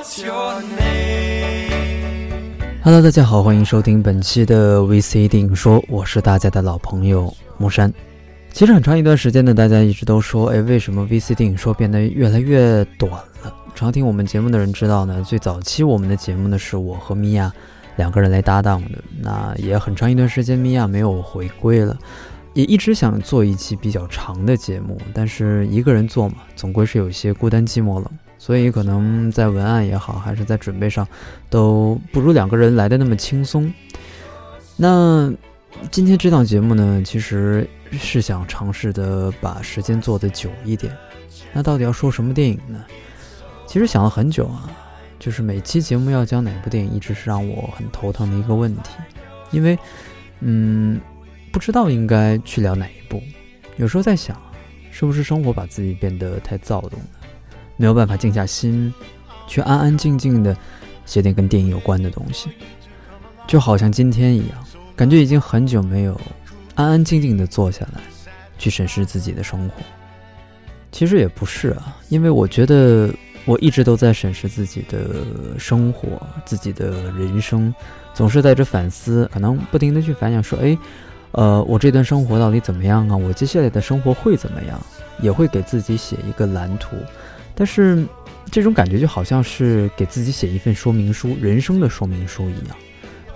What's your name? Hello，大家好，欢迎收听本期的 VC 电影说，我是大家的老朋友木山。其实很长一段时间呢，大家一直都说，哎，为什么 VC 电影说变得越来越短了？常听我们节目的人知道呢，最早期我们的节目呢是我和米娅两个人来搭档的，那也很长一段时间米娅没有回归了，也一直想做一期比较长的节目，但是一个人做嘛，总归是有些孤单寂寞冷，所以可能在文案也好，还是在准备上，都不如两个人来的那么轻松。那今天这档节目呢，其实是想尝试的把时间做得久一点。那到底要说什么电影呢？其实想了很久啊，就是每期节目要讲哪部电影，一直是让我很头疼的一个问题，因为，嗯，不知道应该去聊哪一部。有时候在想，是不是生活把自己变得太躁动了，没有办法静下心，去安安静静的写点跟电影有关的东西，就好像今天一样，感觉已经很久没有安安静静的坐下来，去审视自己的生活。其实也不是啊，因为我觉得。我一直都在审视自己的生活，自己的人生，总是在这反思，可能不停的去反想，说，哎，呃，我这段生活到底怎么样啊？我接下来的生活会怎么样？也会给自己写一个蓝图，但是这种感觉就好像是给自己写一份说明书，人生的说明书一样。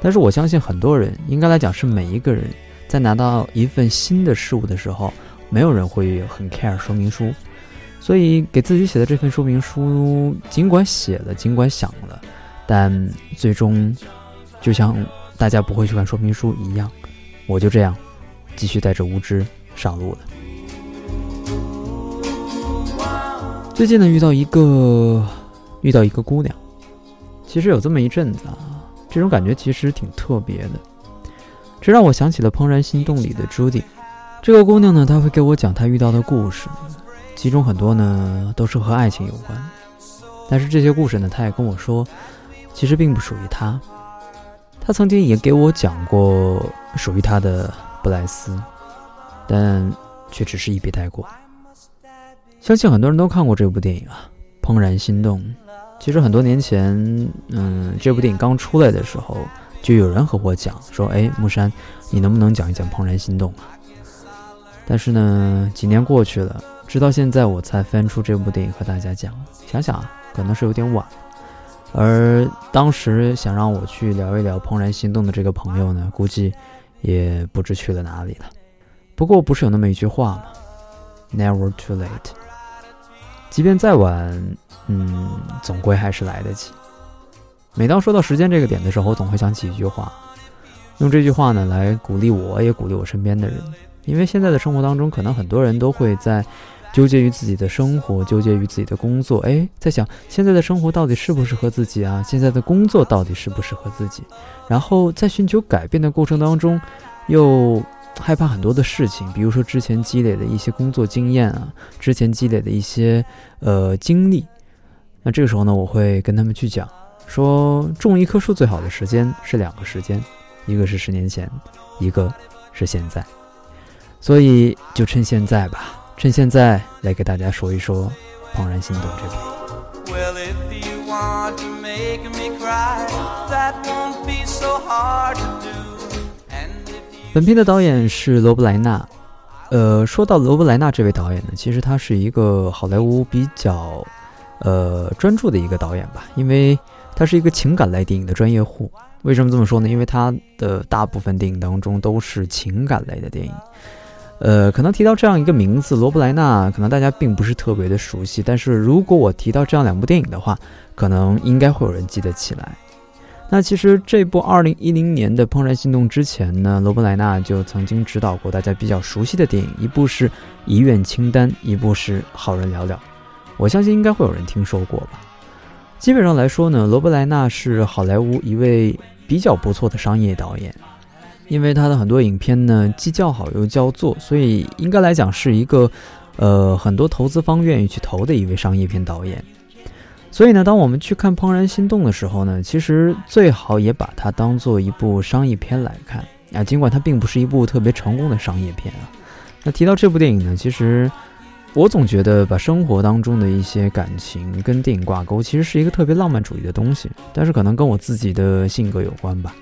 但是我相信很多人，应该来讲是每一个人在拿到一份新的事物的时候，没有人会很 care 说明书。所以给自己写的这份说明书，尽管写了，尽管想了，但最终，就像大家不会去看说明书一样，我就这样，继续带着无知上路了。最近呢，遇到一个遇到一个姑娘，其实有这么一阵子啊，这种感觉其实挺特别的，这让我想起了《怦然心动》里的朱迪。这个姑娘呢，她会给我讲她遇到的故事。其中很多呢都是和爱情有关，但是这些故事呢，他也跟我说，其实并不属于他。他曾经也给我讲过属于他的布莱斯，但却只是一笔带过。相信很多人都看过这部电影啊，《怦然心动》。其实很多年前，嗯，这部电影刚出来的时候，就有人和我讲说：“哎，木山，你能不能讲一讲《怦然心动》啊？”但是呢，几年过去了。直到现在我才翻出这部电影和大家讲，想想啊，可能是有点晚。而当时想让我去聊一聊《怦然心动》的这个朋友呢，估计也不知去了哪里了。不过不是有那么一句话吗？Never too late。即便再晚，嗯，总归还是来得及。每当说到时间这个点的时候，我总会想起一句话，用这句话呢来鼓励我，也鼓励我身边的人。因为现在的生活当中，可能很多人都会在纠结于自己的生活，纠结于自己的工作。哎，在想现在的生活到底适不适合自己啊？现在的工作到底适不适合自己？然后在寻求改变的过程当中，又害怕很多的事情，比如说之前积累的一些工作经验啊，之前积累的一些呃经历。那这个时候呢，我会跟他们去讲，说种一棵树最好的时间是两个时间，一个是十年前，一个是现在。所以就趁现在吧，趁现在来给大家说一说《怦然心动》这部。本片的导演是罗布莱纳。呃，说到罗布莱纳这位导演呢，其实他是一个好莱坞比较呃专注的一个导演吧，因为他是一个情感类电影的专业户。为什么这么说呢？因为他的大部分电影当中都是情感类的电影。呃，可能提到这样一个名字，罗布莱纳，可能大家并不是特别的熟悉。但是如果我提到这样两部电影的话，可能应该会有人记得起来。那其实这部二零一零年的《怦然心动》之前呢，罗布莱纳就曾经指导过大家比较熟悉的电影，一部是《遗愿清单》，一部是《好人寥寥》。我相信应该会有人听说过吧。基本上来说呢，罗布莱纳是好莱坞一位比较不错的商业导演。因为他的很多影片呢，既叫好又叫座，所以应该来讲是一个，呃，很多投资方愿意去投的一位商业片导演。所以呢，当我们去看《怦然心动》的时候呢，其实最好也把它当做一部商业片来看啊，尽管它并不是一部特别成功的商业片啊。那提到这部电影呢，其实我总觉得把生活当中的一些感情跟电影挂钩，其实是一个特别浪漫主义的东西。但是可能跟我自己的性格有关吧。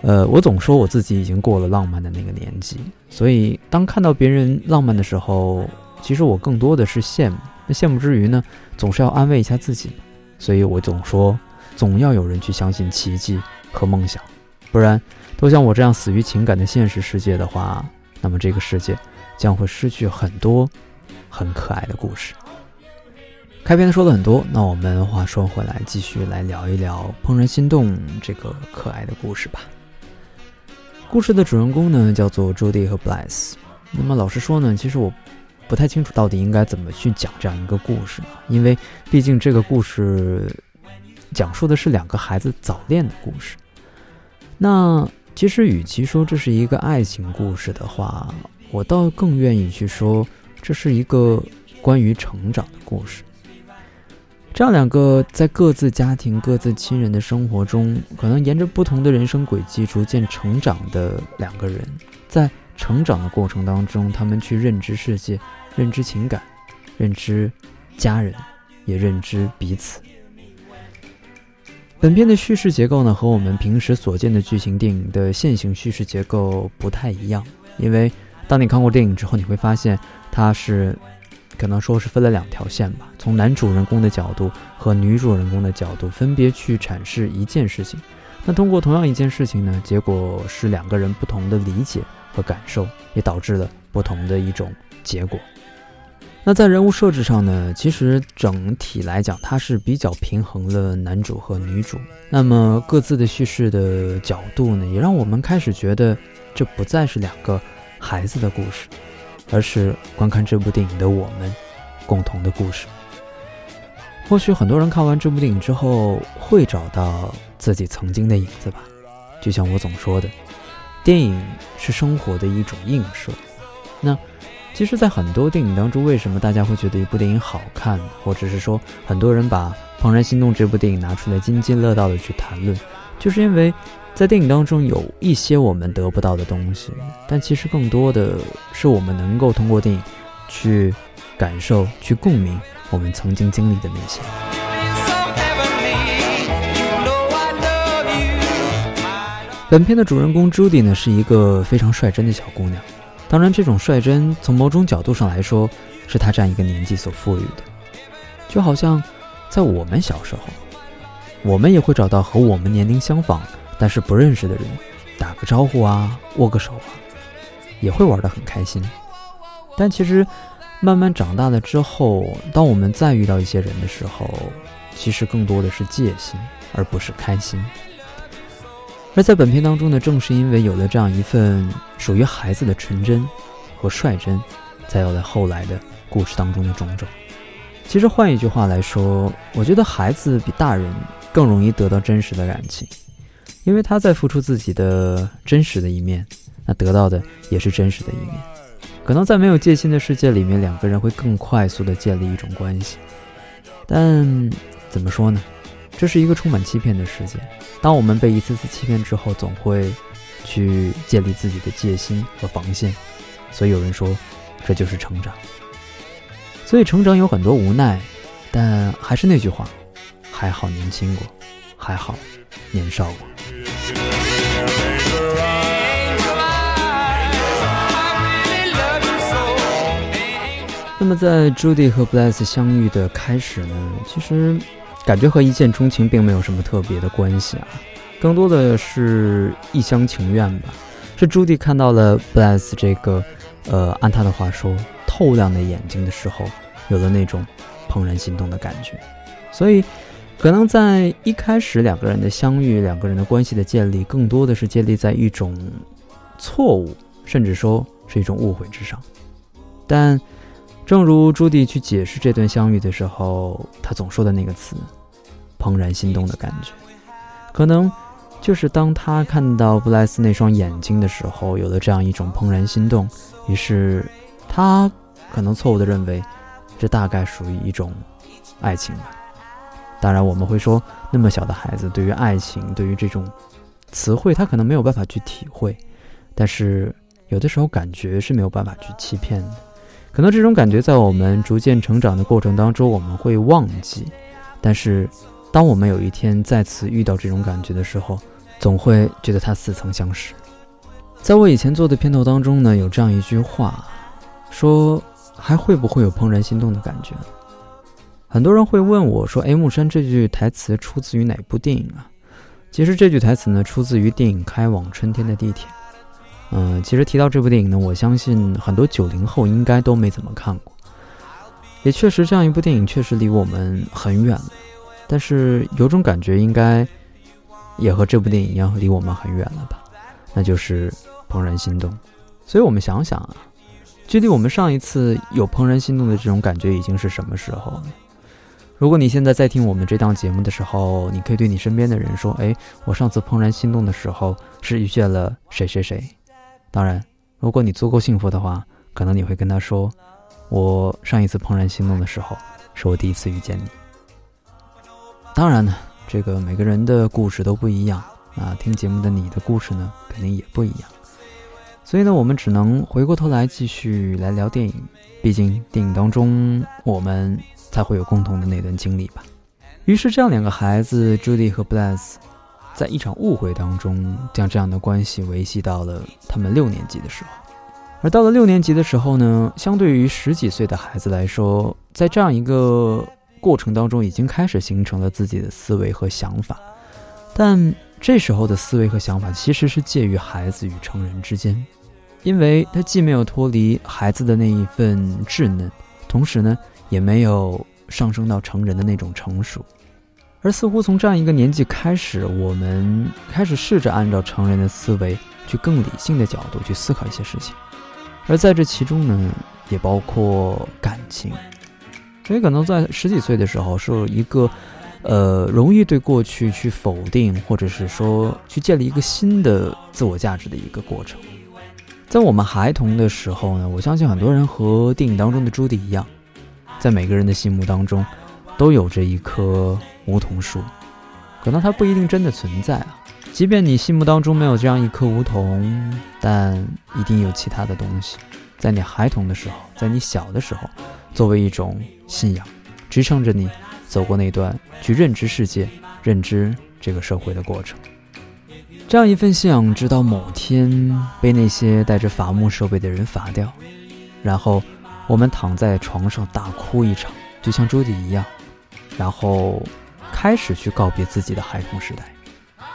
呃，我总说我自己已经过了浪漫的那个年纪，所以当看到别人浪漫的时候，其实我更多的是羡慕。那羡慕之余呢，总是要安慰一下自己，所以我总说，总要有人去相信奇迹和梦想，不然都像我这样死于情感的现实世界的话，那么这个世界将会失去很多。很可爱的故事。开篇说了很多，那我们话说回来，继续来聊一聊《怦然心动》这个可爱的故事吧。故事的主人公呢，叫做朱迪和 Bless。那么老实说呢，其实我不太清楚到底应该怎么去讲这样一个故事呢？因为毕竟这个故事讲述的是两个孩子早恋的故事。那其实与其说这是一个爱情故事的话，我倒更愿意去说。这是一个关于成长的故事。这样两个在各自家庭、各自亲人的生活中，可能沿着不同的人生轨迹逐渐成长的两个人，在成长的过程当中，他们去认知世界、认知情感、认知家人，也认知彼此。本片的叙事结构呢，和我们平时所见的剧情电影的线性叙事结构不太一样，因为当你看过电影之后，你会发现。它是，可能说是分了两条线吧，从男主人公的角度和女主人公的角度分别去阐释一件事情。那通过同样一件事情呢，结果是两个人不同的理解和感受，也导致了不同的一种结果。那在人物设置上呢，其实整体来讲，它是比较平衡了男主和女主。那么各自的叙事的角度呢，也让我们开始觉得这不再是两个孩子的故事。而是观看这部电影的我们共同的故事。或许很多人看完这部电影之后会找到自己曾经的影子吧。就像我总说的，电影是生活的一种映射。那其实，在很多电影当中，为什么大家会觉得一部电影好看，或者是说很多人把《怦然心动》这部电影拿出来津津乐道的去谈论，就是因为。在电影当中有一些我们得不到的东西，但其实更多的是我们能够通过电影去感受、去共鸣我们曾经经历的那些。本片的主人公朱迪呢，是一个非常率真的小姑娘。当然，这种率真从某种角度上来说，是她这样一个年纪所赋予的。就好像在我们小时候，我们也会找到和我们年龄相仿。但是不认识的人，打个招呼啊，握个手啊，也会玩得很开心。但其实，慢慢长大了之后，当我们再遇到一些人的时候，其实更多的是戒心，而不是开心。而在本片当中呢，正是因为有了这样一份属于孩子的纯真和率真，才有了后来的故事当中的种种。其实换一句话来说，我觉得孩子比大人更容易得到真实的感情。因为他在付出自己的真实的一面，那得到的也是真实的一面。可能在没有戒心的世界里面，两个人会更快速的建立一种关系。但怎么说呢？这是一个充满欺骗的世界。当我们被一次次欺骗之后，总会去建立自己的戒心和防线。所以有人说，这就是成长。所以成长有很多无奈，但还是那句话，还好年轻过，还好年少过。那么，在朱迪和 Bless 相遇的开始呢，其实感觉和一见钟情并没有什么特别的关系啊，更多的是一厢情愿吧。是朱迪看到了 Bless 这个，呃，按他的话说，透亮的眼睛的时候，有了那种怦然心动的感觉。所以，可能在一开始两个人的相遇，两个人的关系的建立，更多的是建立在一种错误，甚至说是一种误会之上。但正如朱迪去解释这段相遇的时候，他总说的那个词“怦然心动”的感觉，可能就是当他看到布莱斯那双眼睛的时候，有了这样一种怦然心动。于是，他可能错误的认为，这大概属于一种爱情吧。当然，我们会说，那么小的孩子对于爱情，对于这种词汇，他可能没有办法去体会。但是，有的时候感觉是没有办法去欺骗的。可能这种感觉在我们逐渐成长的过程当中，我们会忘记。但是，当我们有一天再次遇到这种感觉的时候，总会觉得它似曾相识。在我以前做的片头当中呢，有这样一句话，说还会不会有怦然心动的感觉？很多人会问我说：“哎，木山这句台词出自于哪部电影啊？”其实这句台词呢，出自于电影《开往春天的地铁》。嗯，其实提到这部电影呢，我相信很多九零后应该都没怎么看过。也确实，这样一部电影确实离我们很远了。但是有种感觉，应该也和这部电影一样，离我们很远了吧？那就是怦然心动。所以我们想想啊，距离我们上一次有怦然心动的这种感觉，已经是什么时候了？如果你现在在听我们这档节目的时候，你可以对你身边的人说：“哎，我上次怦然心动的时候是遇见了谁谁谁。”当然，如果你足够幸福的话，可能你会跟他说：“我上一次怦然心动的时候，是我第一次遇见你。”当然呢，这个每个人的故事都不一样啊。听节目的你的故事呢，肯定也不一样。所以呢，我们只能回过头来继续来聊电影。毕竟电影当中，我们才会有共同的那段经历吧。于是，这样两个孩子，Judy 和 Bless。在一场误会当中，将这样的关系维系到了他们六年级的时候。而到了六年级的时候呢，相对于十几岁的孩子来说，在这样一个过程当中，已经开始形成了自己的思维和想法。但这时候的思维和想法其实是介于孩子与成人之间，因为他既没有脱离孩子的那一份稚嫩，同时呢，也没有上升到成人的那种成熟。而似乎从这样一个年纪开始，我们开始试着按照成人的思维，去更理性的角度去思考一些事情。而在这其中呢，也包括感情。所以可能在十几岁的时候，是一个，呃，容易对过去去否定，或者是说去建立一个新的自我价值的一个过程。在我们孩童的时候呢，我相信很多人和电影当中的朱迪一样，在每个人的心目当中，都有着一棵。梧桐树，可能它不一定真的存在啊。即便你心目当中没有这样一棵梧桐，但一定有其他的东西，在你孩童的时候，在你小的时候，作为一种信仰，支撑着你走过那段去认知世界、认知这个社会的过程。这样一份信仰，直到某天被那些带着伐木设备的人伐掉，然后我们躺在床上大哭一场，就像朱迪一样，然后。开始去告别自己的孩童时代。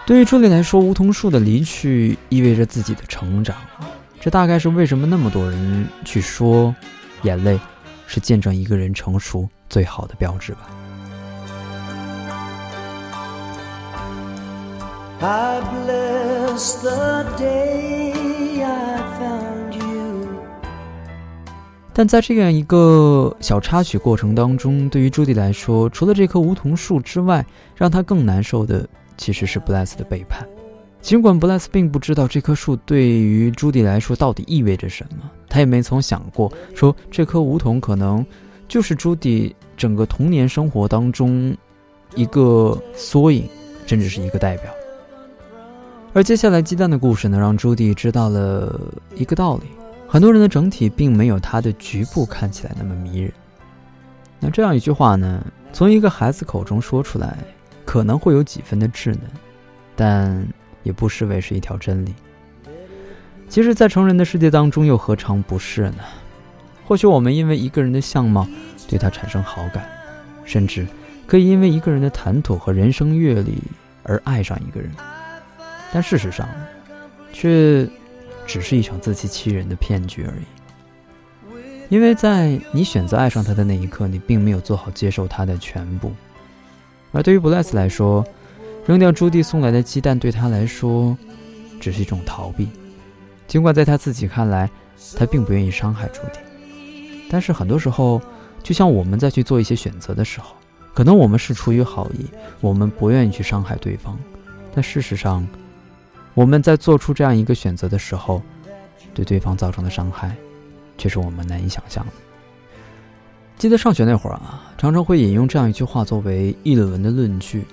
对于朱莉来说，梧桐树的离去意味着自己的成长。这大概是为什么那么多人去说，眼泪是见证一个人成熟最好的标志吧。I bless the day 但在这样一个小插曲过程当中，对于朱迪来说，除了这棵梧桐树之外，让他更难受的其实是布莱斯的背叛。尽管布莱斯并不知道这棵树对于朱迪来说到底意味着什么，他也没曾想过说这棵梧桐可能就是朱迪整个童年生活当中一个缩影，甚至是一个代表。而接下来鸡蛋的故事呢，让朱迪知道了一个道理。很多人的整体并没有他的局部看起来那么迷人。那这样一句话呢，从一个孩子口中说出来，可能会有几分的稚嫩，但也不失为是一条真理。其实，在成人的世界当中，又何尝不是呢？或许我们因为一个人的相貌对他产生好感，甚至可以因为一个人的谈吐和人生阅历而爱上一个人，但事实上，却。只是一场自欺欺人的骗局而已，因为在你选择爱上他的那一刻，你并没有做好接受他的全部。而对于布莱斯来说，扔掉朱棣送来的鸡蛋对他来说，只是一种逃避。尽管在他自己看来，他并不愿意伤害朱棣，但是很多时候，就像我们在去做一些选择的时候，可能我们是出于好意，我们不愿意去伤害对方，但事实上。我们在做出这样一个选择的时候，对对方造成的伤害，却是我们难以想象的。记得上学那会儿啊，常常会引用这样一句话作为议论文的论据。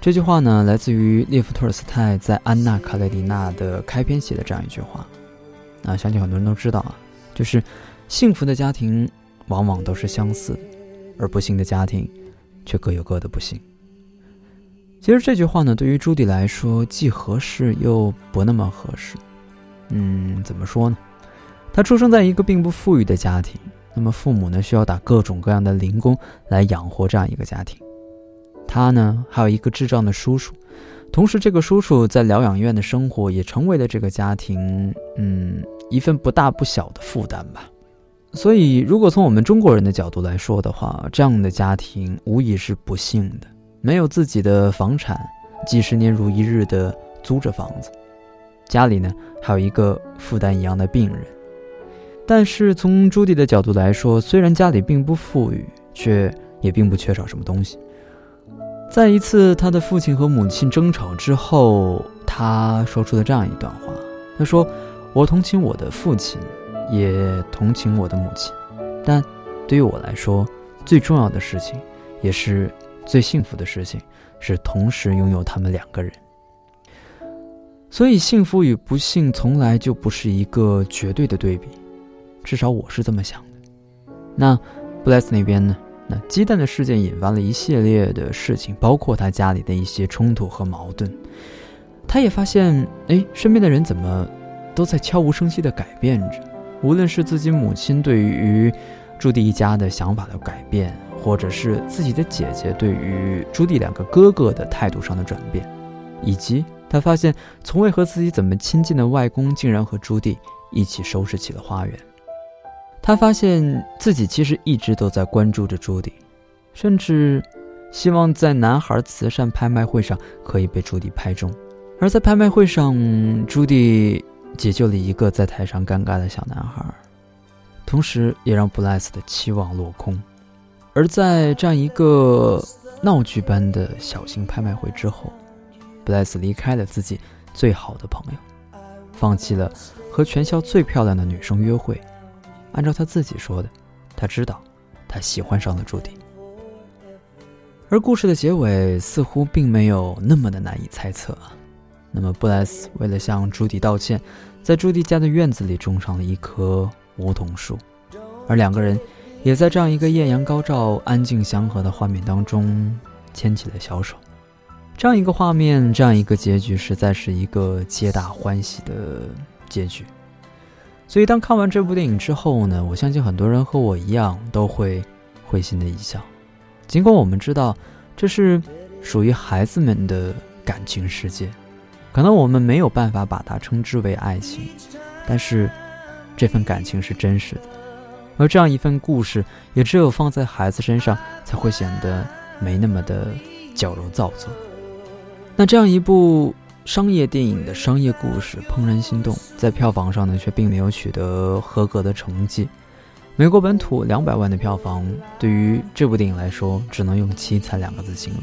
这句话呢，来自于列夫·托尔斯泰在《安娜·卡列尼娜》的开篇写的这样一句话。啊，相信很多人都知道啊，就是幸福的家庭往往都是相似的，而不幸的家庭却各有各的不幸。其实这句话呢，对于朱迪来说既合适又不那么合适。嗯，怎么说呢？他出生在一个并不富裕的家庭，那么父母呢需要打各种各样的零工来养活这样一个家庭。他呢还有一个智障的叔叔，同时这个叔叔在疗养院的生活也成为了这个家庭，嗯，一份不大不小的负担吧。所以，如果从我们中国人的角度来说的话，这样的家庭无疑是不幸的，没有自己的房产，几十年如一日的租着房子，家里呢还有一个负担一样的病人。但是从朱迪的角度来说，虽然家里并不富裕，却也并不缺少什么东西。在一次他的父亲和母亲争吵之后，他说出了这样一段话：“他说，我同情我的父亲。”也同情我的母亲，但对于我来说，最重要的事情，也是最幸福的事情，是同时拥有他们两个人。所以，幸福与不幸从来就不是一个绝对的对比，至少我是这么想的。那布莱斯那边呢？那鸡蛋的事件引发了一系列的事情，包括他家里的一些冲突和矛盾。他也发现，哎，身边的人怎么都在悄无声息地改变着。无论是自己母亲对于朱迪一家的想法的改变，或者是自己的姐姐对于朱棣两个哥哥的态度上的转变，以及他发现从未和自己怎么亲近的外公竟然和朱棣一起收拾起了花园，他发现自己其实一直都在关注着朱棣，甚至希望在男孩慈善拍卖会上可以被朱棣拍中，而在拍卖会上，朱棣。解救了一个在台上尴尬的小男孩，同时也让布莱斯的期望落空。而在这样一个闹剧般的小型拍卖会之后，布莱斯离开了自己最好的朋友，放弃了和全校最漂亮的女生约会。按照他自己说的，他知道他喜欢上了朱迪。而故事的结尾似乎并没有那么的难以猜测啊。那么布莱斯为了向朱迪道歉。在朱迪家的院子里种上了一棵梧桐树，而两个人也在这样一个艳阳高照、安静祥和的画面当中牵起了小手。这样一个画面，这样一个结局，实在是一个皆大欢喜的结局。所以，当看完这部电影之后呢，我相信很多人和我一样都会会心的一笑。尽管我们知道这是属于孩子们的感情世界。可能我们没有办法把它称之为爱情，但是这份感情是真实的，而这样一份故事，也只有放在孩子身上才会显得没那么的矫揉造作。那这样一部商业电影的商业故事《怦然心动》，在票房上呢却并没有取得合格的成绩。美国本土两百万的票房，对于这部电影来说，只能用凄惨两个字形容。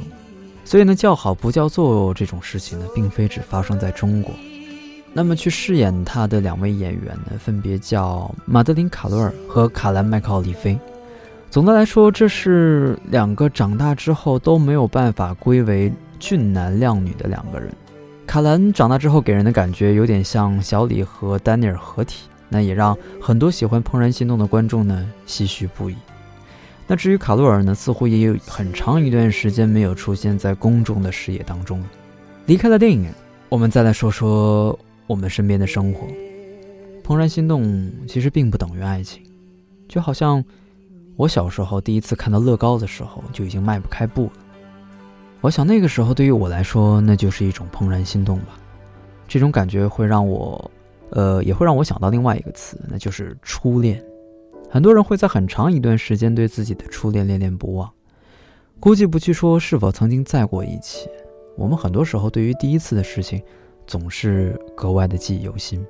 所以呢，叫好不叫座这种事情呢，并非只发生在中国。那么，去饰演他的两位演员呢，分别叫马德琳·卡罗尔和卡兰·麦克奥利菲。总的来说，这是两个长大之后都没有办法归为俊男靓女的两个人。卡兰长大之后给人的感觉有点像小李和丹尼尔合体，那也让很多喜欢《怦然心动》的观众呢唏嘘不已。那至于卡洛尔呢，似乎也有很长一段时间没有出现在公众的视野当中了。离开了电影，我们再来说说我们身边的生活。怦然心动其实并不等于爱情，就好像我小时候第一次看到乐高的时候就已经迈不开步了。我想那个时候对于我来说，那就是一种怦然心动吧。这种感觉会让我，呃，也会让我想到另外一个词，那就是初恋。很多人会在很长一段时间对自己的初恋恋恋不忘，估计不去说是否曾经在过一起。我们很多时候对于第一次的事情，总是格外的记忆犹新。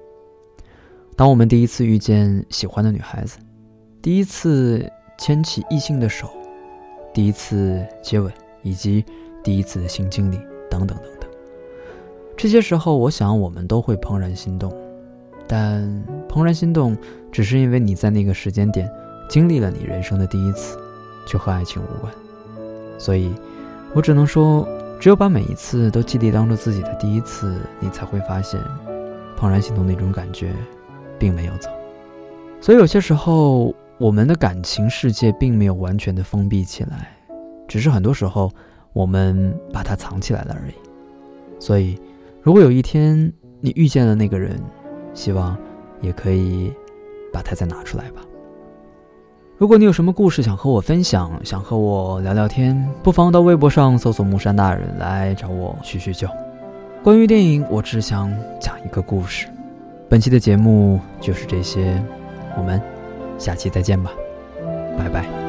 当我们第一次遇见喜欢的女孩子，第一次牵起异性的手，第一次接吻，以及第一次性经历等等等等，这些时候，我想我们都会怦然心动。但怦然心动，只是因为你在那个时间点经历了你人生的第一次，就和爱情无关。所以，我只能说，只有把每一次都记得当做自己的第一次，你才会发现，怦然心动那种感觉，并没有走。所以有些时候，我们的感情世界并没有完全的封闭起来，只是很多时候我们把它藏起来了而已。所以，如果有一天你遇见了那个人，希望也可以把它再拿出来吧。如果你有什么故事想和我分享，想和我聊聊天，不妨到微博上搜索“木山大人”来找我叙叙旧。关于电影，我只想讲一个故事。本期的节目就是这些。我们下期再见吧，拜拜。